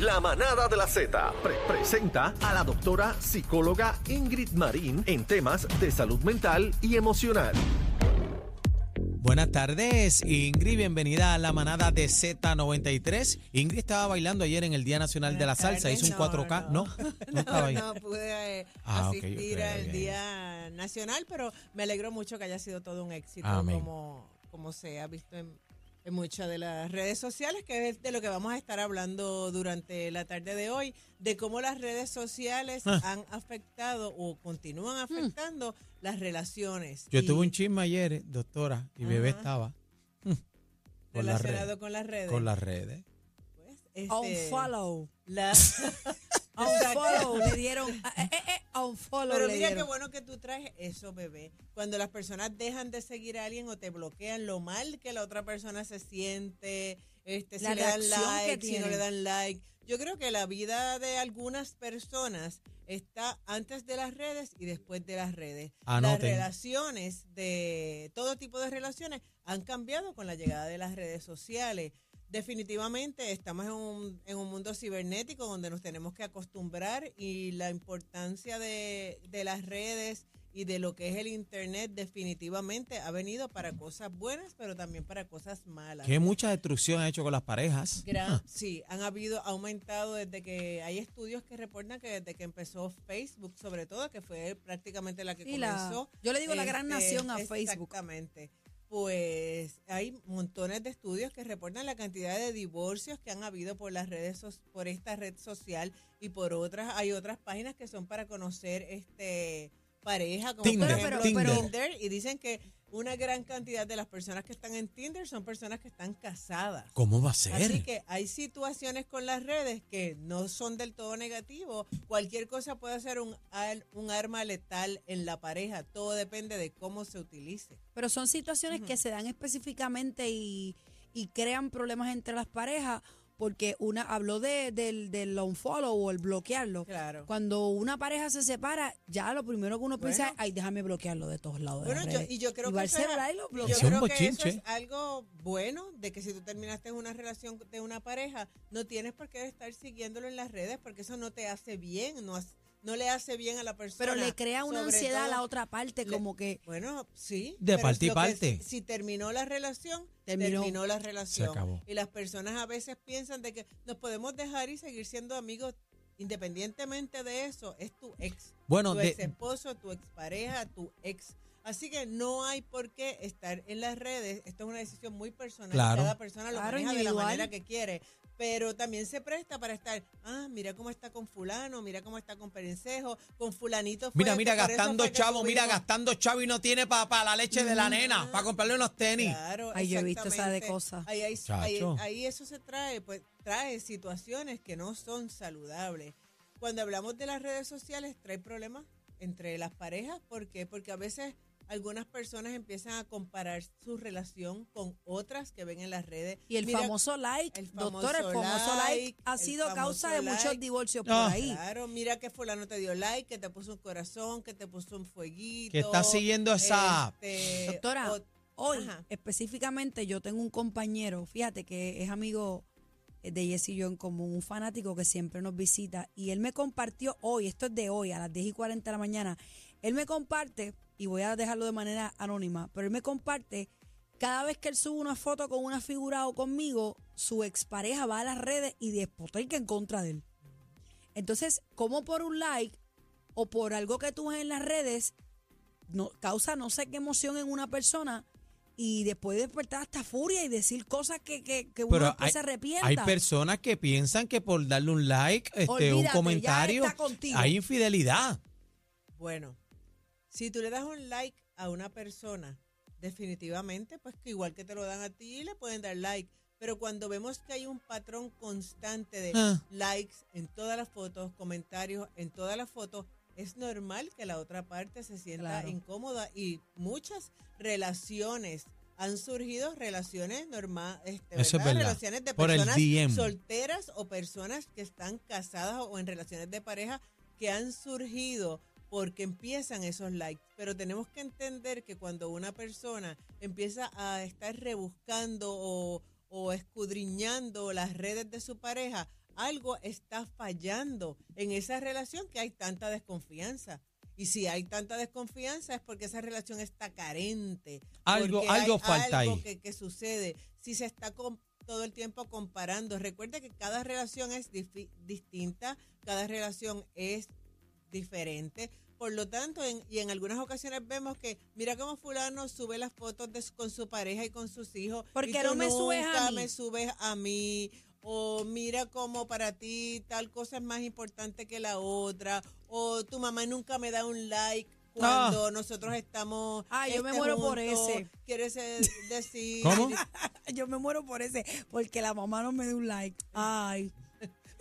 La manada de la Z pre- presenta a la doctora psicóloga Ingrid Marín en temas de salud mental y emocional. Buenas tardes, Ingrid. Bienvenida a la manada de Z93. Ingrid estaba bailando ayer en el Día Nacional de la Salsa. Hizo un 4K. No, no, estaba ahí. No pude eh, Ah, asistir al. Día Nacional, pero me alegro mucho que haya sido todo un éxito, Amén. como, como se ha visto en, en muchas de las redes sociales, que es de lo que vamos a estar hablando durante la tarde de hoy, de cómo las redes sociales Ah. han afectado o continúan afectando las relaciones. Yo Y tuve un chisme ayer, doctora, y bebé Ajá. estaba mm, con las relacionado redes. con las redes. Con las redes. pues, este, Unfollow. la- Unfollow le dieron. eh, eh, eh, unfollow Pero le mira qué bueno que tú traes eso, bebé. Cuando las personas dejan de seguir a alguien o te bloquean, lo mal que la otra persona se siente, este, si le dan like, si no le dan like. Yo creo que la vida de algunas personas está antes de las redes y después de las redes. Las relaciones de todo tipo de relaciones han cambiado con la llegada de las redes sociales. Definitivamente estamos en un, en un mundo cibernético donde nos tenemos que acostumbrar y la importancia de, de las redes y de lo que es el Internet definitivamente ha venido para cosas buenas, pero también para cosas malas. Que mucha destrucción ha hecho con las parejas. Gran- Ah, sí, han habido, ha aumentado desde que hay estudios que reportan que desde que empezó Facebook, sobre todo, que fue prácticamente la que Sí, la- comenzó. yo le digo la gran nación a Facebook. Exactamente. Pues hay montones de estudios que reportan la cantidad de divorcios que han habido por las redes so- por esta red social y por otras hay otras páginas que son para conocer este pareja como Tinder, por ejemplo Tinder. Tinder y dicen que una gran cantidad de las personas que están en Tinder son personas que están casadas. ¿Cómo va a ser? Así que hay situaciones con las redes que no son del todo negativos. Cualquier cosa puede ser un, al- un arma letal en la pareja. Todo depende de cómo se utilice. Pero son situaciones que se dan específicamente y, y crean problemas entre las parejas. Porque una habló de, del, del unfollow o el bloquearlo. Claro. Cuando una pareja se separa, ya lo primero que uno piensa es, ay, déjame bloquearlo de todos lados. Bueno, yo, redes". y yo creo que eso lo yo creo que eso es algo bueno de que si tú terminaste una relación de una pareja, no tienes por qué estar siguiéndolo en las redes porque eso no te hace bien, no, no le hace bien a la persona. Pero le crea una Sobre ansiedad a la todo- otra parte, le- como que Bueno, sí. De pero parte y lo que parte. Si, si terminó la relación, Terminó. terminó, la relación. acabó. Y las personas a veces piensan de que nos podemos dejar y seguir siendo amigos independientemente de eso. Es tu ex. Bueno, tu de- ex esposo, tu ex pareja, tu ex. Así que no hay por qué estar en las redes. Esto es una decisión muy personal. Claro. Cada persona lo Claro, maneja de la individual. manera que quiere. Pero también se presta para estar, ah, mira cómo está con fulano, mira cómo está con Perencejo, con fulanito. fue Mira, mira, gastando chavo, mira, gastando chavo y no tiene para la leche de la nena, para comprarle unos tenis. Claro, Ay, yo he visto esa de cosas. Ahí, Chacho. ahí- ahí eso se trae, pues trae situaciones que no son saludables. Cuando hablamos de las redes sociales, trae problemas entre las parejas. ¿Por qué? Porque a veces algunas personas empiezan a comparar su relación con otras que ven en las redes. Y el Mira, famoso like, el doctor, el famoso famoso like, like, ha sido famoso causa de muchos divorcios por Ah. ahí. Claro, mira que fulano te dio like, que te puso un corazón, que te puso un fueguito. Que está siguiendo esa- este, Doctora, o- hoy Ajá. específicamente yo tengo un compañero, fíjate que es amigo de Jess y yo en común, un fanático que siempre nos visita y él me compartió hoy, esto es de hoy, a las 10 y 40 de la mañana, él me comparte, y voy a dejarlo de manera anónima, pero él me comparte, cada vez que él sube una foto con una figura o conmigo, su expareja va a las redes y despotrica en contra de él. Entonces, como por un like o por algo que tú ves en las redes, no, causa no sé qué emoción en una persona y después despertar hasta furia y decir cosas que, que, que uno Pero después hay, se arrepienta. hay personas que piensan que por darle un like, este, Olvídate, un comentario, hay infidelidad. Bueno, si tú le das un like a una persona, definitivamente, pues que igual que te lo dan a ti, le pueden dar like. Pero cuando vemos que hay un patrón constante de Ah. likes en todas las fotos, comentarios en todas las fotos, es normal que la otra parte se sienta Claro. incómoda y muchas relaciones han surgido relaciones normales, Eso es verdad. relaciones de personas solteras o personas que están casadas o en relaciones de pareja que han surgido porque empiezan esos likes. Pero tenemos que entender que cuando una persona empieza a estar rebuscando o, o escudriñando las redes de su pareja, algo está fallando en esa relación que hay tanta desconfianza. Y si hay tanta desconfianza es porque esa relación está carente. Algo- algo hay falta algo ahí. Que, que sucede. Si se está todo el tiempo comparando. Recuerde que cada relación es distinta, cada relación es diferente. Por lo tanto, en- y en algunas ocasiones vemos que, mira cómo fulano sube las fotos de su- con su pareja y con sus hijos. ¿Por y qué tú no me subes a mí? me subes a mí. O mira cómo para ti tal cosa es más importante que la otra. O tu mamá nunca me da un like cuando nosotros estamos. Ah, yo me este, muero por ese. ¿Quieres decir? ¿Cómo? Yo me muero por ese, porque la mamá no me dio un like. Ay.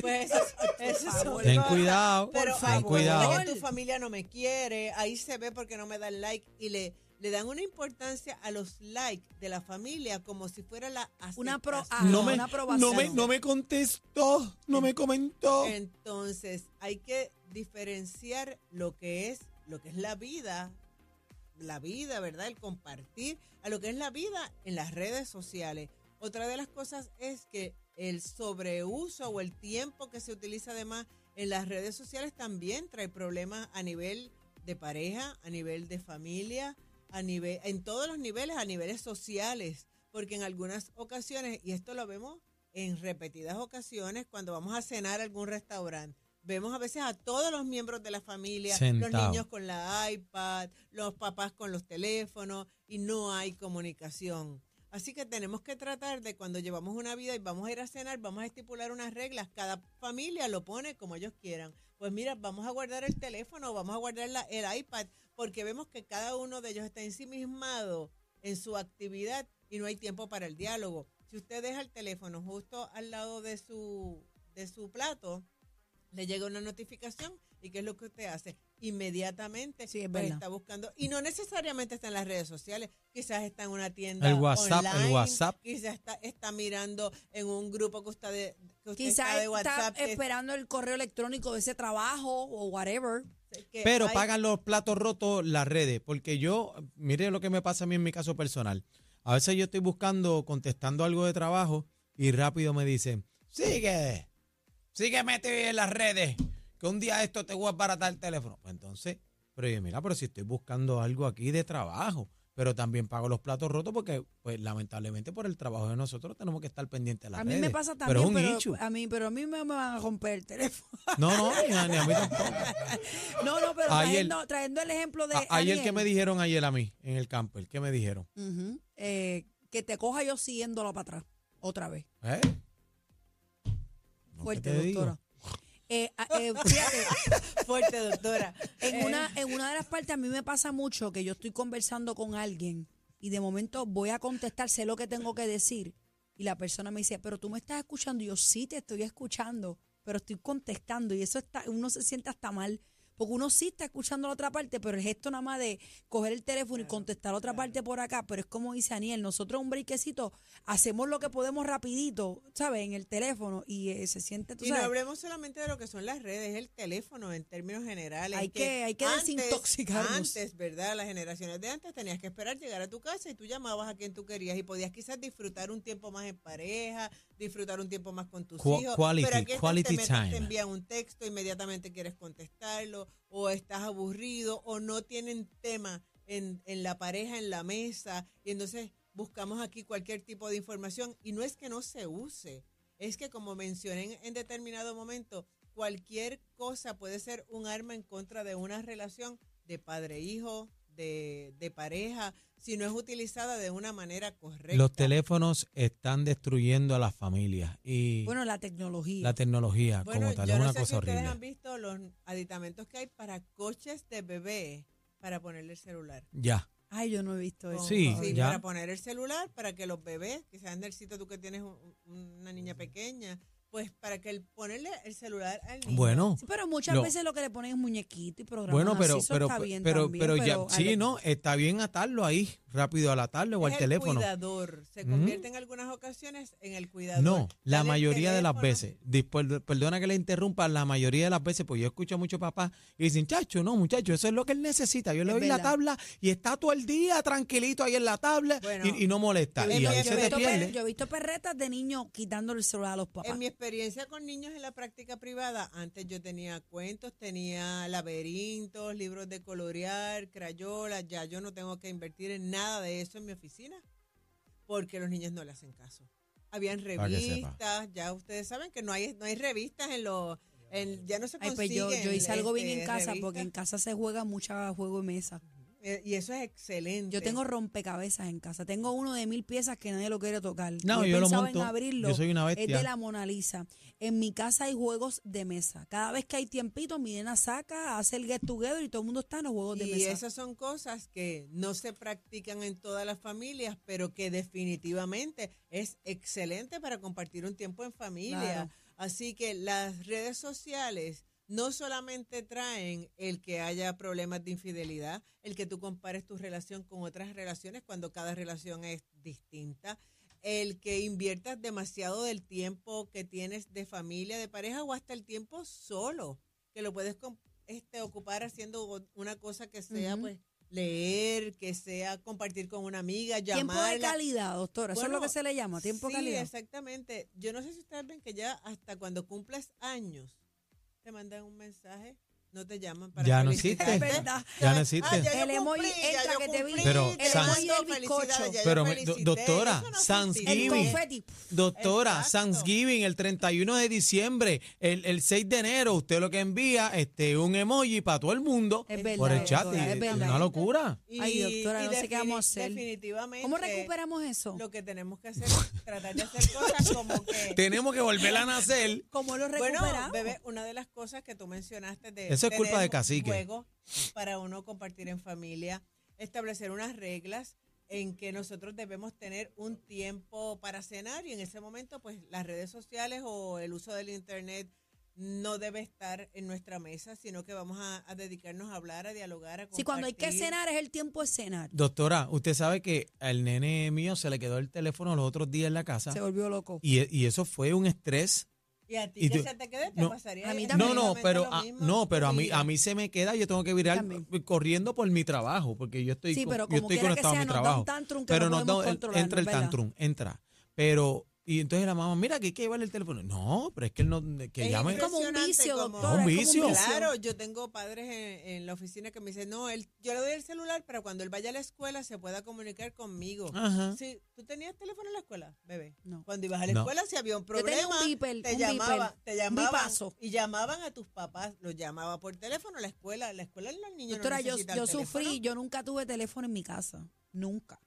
Pues eso, eso favor. Ten cuidado, Pero Por ten favor. cuidado. cosas que tu familia no me quiere, ahí se ve porque no me dan like y le, le dan una importancia a los likes de la familia como si fuera la Una pro- ah, No me, una aprobación. no, me, no me contestó, no me comentó. Entonces, hay que diferenciar lo que es lo que es la vida, la vida, ¿verdad? El compartir a lo que es la vida en las redes sociales. Otra de las cosas es que el sobreuso o el tiempo que se utiliza además en las redes sociales también trae problemas a nivel de pareja, a nivel de familia, a nivel en todos los niveles, a niveles sociales, porque en algunas ocasiones y esto lo vemos en repetidas ocasiones cuando vamos a cenar a algún restaurante. Vemos a veces a todos los miembros de la familia, los niños con la iPad, los papás con los teléfonos y no hay comunicación. Así que tenemos que tratar de cuando llevamos una vida y vamos a ir a cenar, vamos a estipular unas reglas. Cada familia lo pone como ellos quieran. Pues mira, vamos a guardar el teléfono, vamos a guardar el iPad, porque vemos que cada uno de ellos está ensimismado en su actividad y no hay tiempo para el diálogo. Si usted deja el teléfono justo al lado de su, de su plato, le llega una notificación y ¿qué es lo que usted hace? Inmediatamente Sí, es pues, verdad. está buscando y no necesariamente está en las redes sociales, quizás está en una tienda El WhatsApp, el WhatsApp. quizás está, está mirando en un grupo que usted, que usted Quizás está de está WhatsApp, que- esperando el correo electrónico de ese trabajo o whatever. Pero hay- pagan los platos rotos las redes, porque yo, mire lo que me pasa a mí en mi caso personal. A veces yo estoy buscando, contestando algo de trabajo y rápido me dicen, sigue, sigue metido en las redes, que un día esto te voy a baratar el teléfono. Pues entonces, pero yo, mira, pero si estoy buscando algo aquí de trabajo, pero también pago los platos rotos porque, pues lamentablemente por el trabajo de nosotros tenemos que estar pendientes de las A mí redes. me pasa Pero también, es un pero, issue. a mí, pero a mí me, me van a romper el teléfono. No, no, ni a, ni a mí tampoco. No, no, pero Ayer- trayendo, trayendo el ejemplo de A- ayer que me dijeron ayer a mí, en el camper, ¿qué me dijeron? Ujú, eh, que te coja yo siguiéndolo para atrás, otra vez. ¿Eh? No, Fuerte, ¿qué te digo? doctora. Eh, a- eh, fíjate, fuerte, doctora. en Eh, una, en una de las partes a mí me pasa mucho que yo estoy conversando con alguien y de momento voy a contestar, sé lo que tengo que decir y la persona me dice, pero tú me estás escuchando. Y yo sí te estoy escuchando, pero estoy contestando y eso está, uno se siente hasta mal. Porque uno sí está escuchando la otra parte, pero el gesto nada más de coger el teléfono y contestar la otra parte por acá, pero es como dice Aniel, nosotros un breakcito hacemos lo que podemos rapidito, ¿sabes? En el teléfono y eh, se siente, tú Y no sabes, hablemos solamente de lo que son las redes, el teléfono en términos generales. Hay que- hay que desintoxicarnos. Antes, ¿verdad? Las generaciones de antes tenías que esperar llegar a tu casa y tú llamabas a quien tú querías y podías quizás disfrutar un tiempo más en pareja, disfrutar un tiempo más con tus Qua- hijos. quality- pero aquí quality te, metes, time. te envían un texto, inmediatamente quieres contestarlo, o estás aburrido, o no tienen tema en, en la pareja, en la mesa, y entonces buscamos aquí cualquier tipo de información. Y no es que no se use, es que como mencioné en, en determinado momento, cualquier cosa puede ser un arma en contra de una relación de padre-hijo, de, de pareja, si no es utilizada de una manera correcta. Los teléfonos están destruyendo a las familias y Bueno, la tecnología. la tecnología Bueno, como tal yo es no una sé cosa si ustedes horrible. han visto los aditamentos que hay para coches de bebé para ponerle el celular. Ya. Ay, yo no he visto eso. Sí, ya. para poner el celular, para que los bebés, que sean del sitio tú que tienes un- una niña pequeña, pues para que el, ponerle el celular al niño. Bueno, Sí, pero muchas Lo- veces lo que le ponen es muñequito y programas bueno, pero así, pero está bien pero también, pero ya pero sí, no, está bien atarlo ahí rápido a la tablet o al el teléfono. cuidador. Se convierte en algunas ocasiones en el cuidador. No, la mayoría de las veces, dispo- perdona que le interrumpa, la mayoría de las veces, pues yo escucho a muchos papás y dicen, chacho, no, muchacho, eso es lo que él necesita. Yo le doy la tabla y está todo el día tranquilito ahí en la tabla Bueno, y, y no molesta. yo Y he ahí visto- se yo, he te pierde. yo he visto perretas de niños quitándole el celular a los papás. En mi experiencia con niños en la práctica privada, antes yo tenía cuentos, tenía laberintos, libros de colorear, crayolas, ya yo no tengo que invertir en nada de eso en mi oficina porque los niños no le hacen caso. Habían revistas, ya ustedes saben que no hay no hay revistas en los en, ya no se Ay, consiguen. pues yo, yo hice algo bien en este, casa porque en casa se juega mucho juego de mesa. Eh, y eso es excelente. Yo tengo rompecabezas en casa. Tengo uno de mil piezas que nadie lo quiere tocar. No, Y he yo lo pensado monto. en abrirlo. Yo soy una Es de la Mona Lisa. En mi casa hay juegos de mesa. Cada vez que hay tiempito, mi nena saca, hace el get together y todo el mundo está en los juegos de Y mesa. esas son cosas que no se practican en todas las familias, pero que definitivamente es excelente para compartir un tiempo en familia. Claro. Así que las redes sociales no solamente traen el que haya problemas de infidelidad, el que tú compares tu relación con otras relaciones cuando cada relación es distinta, el que inviertas demasiado del tiempo que tienes de familia, de pareja o hasta el tiempo solo, que lo puedes este, ocupar haciendo una cosa que sea pues leer, que sea compartir con una amiga, Tiempo llamarla. de calidad, doctora. Eso es lo que se le llama, tiempo de sí, calidad. exactamente. Yo no sé si ustedes ven que ya hasta cuando cumples años te mandan un mensaje, no te llaman para Ya no existe. Es verdad. Ya no Ah, existe. ya yo El emoji cumplí, ya yo que te cumplí, vi. Pero, mando El emoji del felicidades, bizcocho. ya yo Pero, me- felicité, do- doctora, eso no Sans funciona. El Giving. confeti. Doctora, Exacto. Thanksgiving, el 31 de diciembre, el, el 6 de enero, usted lo que envía este un emoji para todo el mundo Es verdad, por el chat. doctora, y- es verdad. Una locura. Y- Ay, doctora, y no sé qué vamos a hacer. Definitivamente. ¿Cómo recuperamos eso? Lo que tenemos que hacer es tratar de hacer cosas como que. Tenemos que volver a nacer. ¿Cómo lo Bueno, recuperamos? bebé, una de las cosas que tú mencionaste de Eso es culpa de Cacique. juegos para uno compartir en familia, establecer unas reglas en que nosotros debemos tener un tiempo para cenar y en ese momento pues las redes sociales o el uso del internet no debe estar en nuestra mesa, sino que vamos a, a dedicarnos a hablar, a dialogar, a compartir. Si cuando hay que cenar es el tiempo de cenar. Doctora, usted sabe que al nene mío se le quedó el teléfono los otros días en la casa Se volvió loco. y, y eso fue un estrés. Y a ti y que tú- se te quede, te no, pasaría a mí No, también. no, exactamente pero a, no, pero a mí a mí se me queda, yo tengo que virar También. corriendo por mi trabajo, porque yo estoy Sí, con- pero yo estoy conectado a sea, mi nos da trabajo. un tantrum que pero no da- controlar, entra el ¿no verdad? tantrum, entra. Pero y entonces la mamá, mira que hay que llevarle el teléfono. No, pero es que él no que Es llame. como un vicio, como- doctora. Un como vicio. Claro, yo tengo padres en, en la oficina que me dicen, no, él, yo le doy el celular para cuando él vaya a la escuela se pueda comunicar conmigo. Ajá. Sí, ¿Tú tenías teléfono en la escuela, bebé? No. Cuando ibas a la No. escuela, si había un Yo tenía problema, un beeper, te, un llamaba, beeper, te llamaban y llamaban a tus papás, los llamaba por teléfono a la escuela. La escuela los niños Doctora, no yo, yo sufrí, yo nunca tuve teléfono en mi casa. Nunca.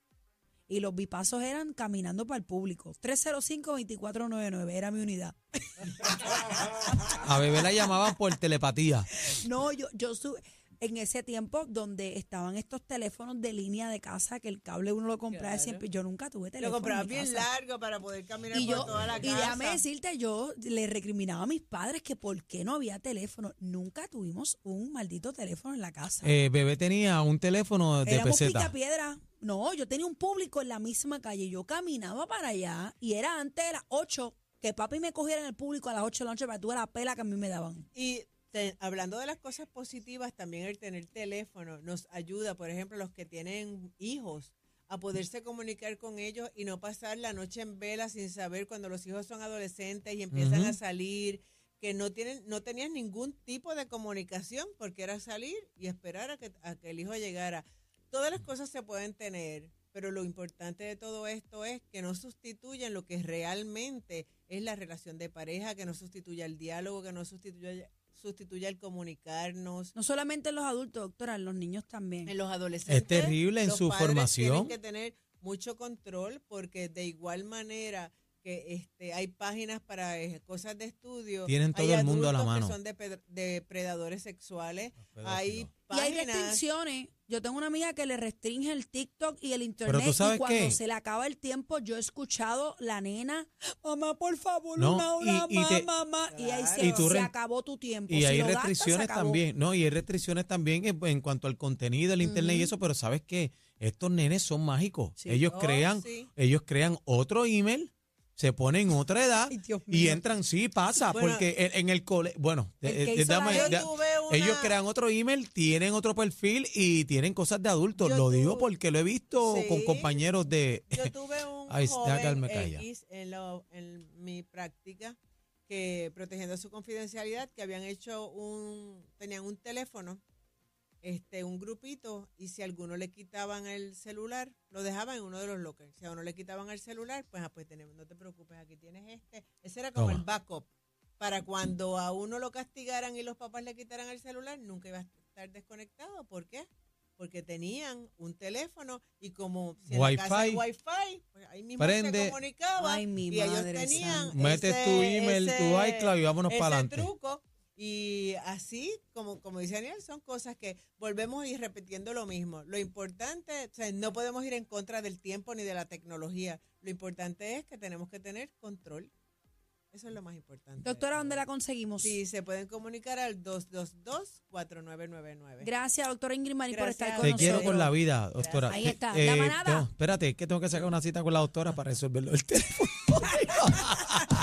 Y los bipasos eran caminando para el público. 305-2499 era mi unidad. A bebé la llamaban por telepatía. No, yo, yo su- en ese tiempo donde estaban estos teléfonos de línea de casa que el cable uno lo compraba Claro. siempre, yo nunca tuve teléfono. Lo en mi bien casa. largo para poder caminar Y por yo, toda la y casa. déjame decirte, yo le recriminaba a mis padres que por qué no había teléfono. Nunca tuvimos un maldito teléfono en la casa. Eh, bebé tenía un teléfono de Éramos peseta. picapiedra. No, yo tenía un público en la misma calle. Yo caminaba para allá y era antes de las 8 que papi me cogiera en el público a las 8 de la noche para tuviera la pela que a mí me daban. Y te- hablando de las cosas positivas, también el tener teléfono nos ayuda, por ejemplo, los que tienen hijos, a poderse comunicar con ellos y no pasar la noche en vela sin saber cuando los hijos son adolescentes y empiezan a salir, que no tienen, no tenían ningún tipo de comunicación, porque era salir y esperar a que, a que el hijo llegara. Todas las cosas se pueden tener, pero lo importante de todo esto es que no sustituyan lo que realmente es la relación de pareja, que no sustituya el diálogo, que no sustituya, sustituya el comunicarnos. No solamente en los adultos, doctora, en los niños también. En los adolescentes. Es terrible en los su padres formación. Tienen que tener mucho control porque de igual manera que este hay páginas para eh, cosas de estudio. Tienen todo hay el mundo a la mano. Que son de depredadores sexuales. Hay Y hay páginas. restricciones. Yo tengo una amiga que le restringe el TikTok y el internet. Pero tú sabes y cuando qué? se le acaba el tiempo, yo he escuchado la nena, mamá, por favor, No, una hora y- y más, te- mamá. Y ahí se, Y tú se acabó tu tiempo. Y Si hay gastas, restricciones también, ¿no? Y hay restricciones también en, en cuanto al contenido, el internet y eso, pero ¿sabes qué? Estos nenes son mágicos. Sí. Ellos Oh, crean, sí. ellos crean otro email, se ponen otra edad Ay, y entran, sí, pasa, Bueno, porque en, en el cole, bueno, el eh, eh, la ya- una- ellos crean otro email, tienen otro perfil y tienen cosas de adultos. Yo Lo digo tuve- porque lo he visto con compañeros de... Yo tuve un Ay, joven. X en, lo- en mi práctica que protegiendo su confidencialidad que habían hecho un tenían un teléfono este un grupito y si a alguno le quitaban el celular lo dejaban en uno de los lockers si a uno le quitaban el celular pues ah, pues tenemos no te preocupes aquí tienes este ese era como Toma. el backup para cuando a uno lo castigaran y los papás le quitaran el celular nunca iba a estar desconectado ¿por qué? porque tenían un teléfono y como si en la casa hay Wi-Fi. wifi, pues ahí mismo Prende. se comunicaban Ay, mi y ellos tenían santa. Metes ese- tu email, tu ese- iCloud y vámonos ese para adelante. truco y así como como dice Daniel son cosas que volvemos a ir repitiendo lo mismo lo importante o sea, no podemos ir en contra del tiempo ni de la tecnología lo importante es que tenemos que tener control eso es lo más importante Doctora, ¿dónde la conseguimos? Sí, se pueden comunicar al 222-4999. Gracias, doctora Ingrid Marín, por estar Gracias. con Te nosotros. quiero con la vida, doctora. Ahí está, Eh, la manada. no, espérate, es que tengo que sacar una cita con la doctora para resolverlo el teléfono.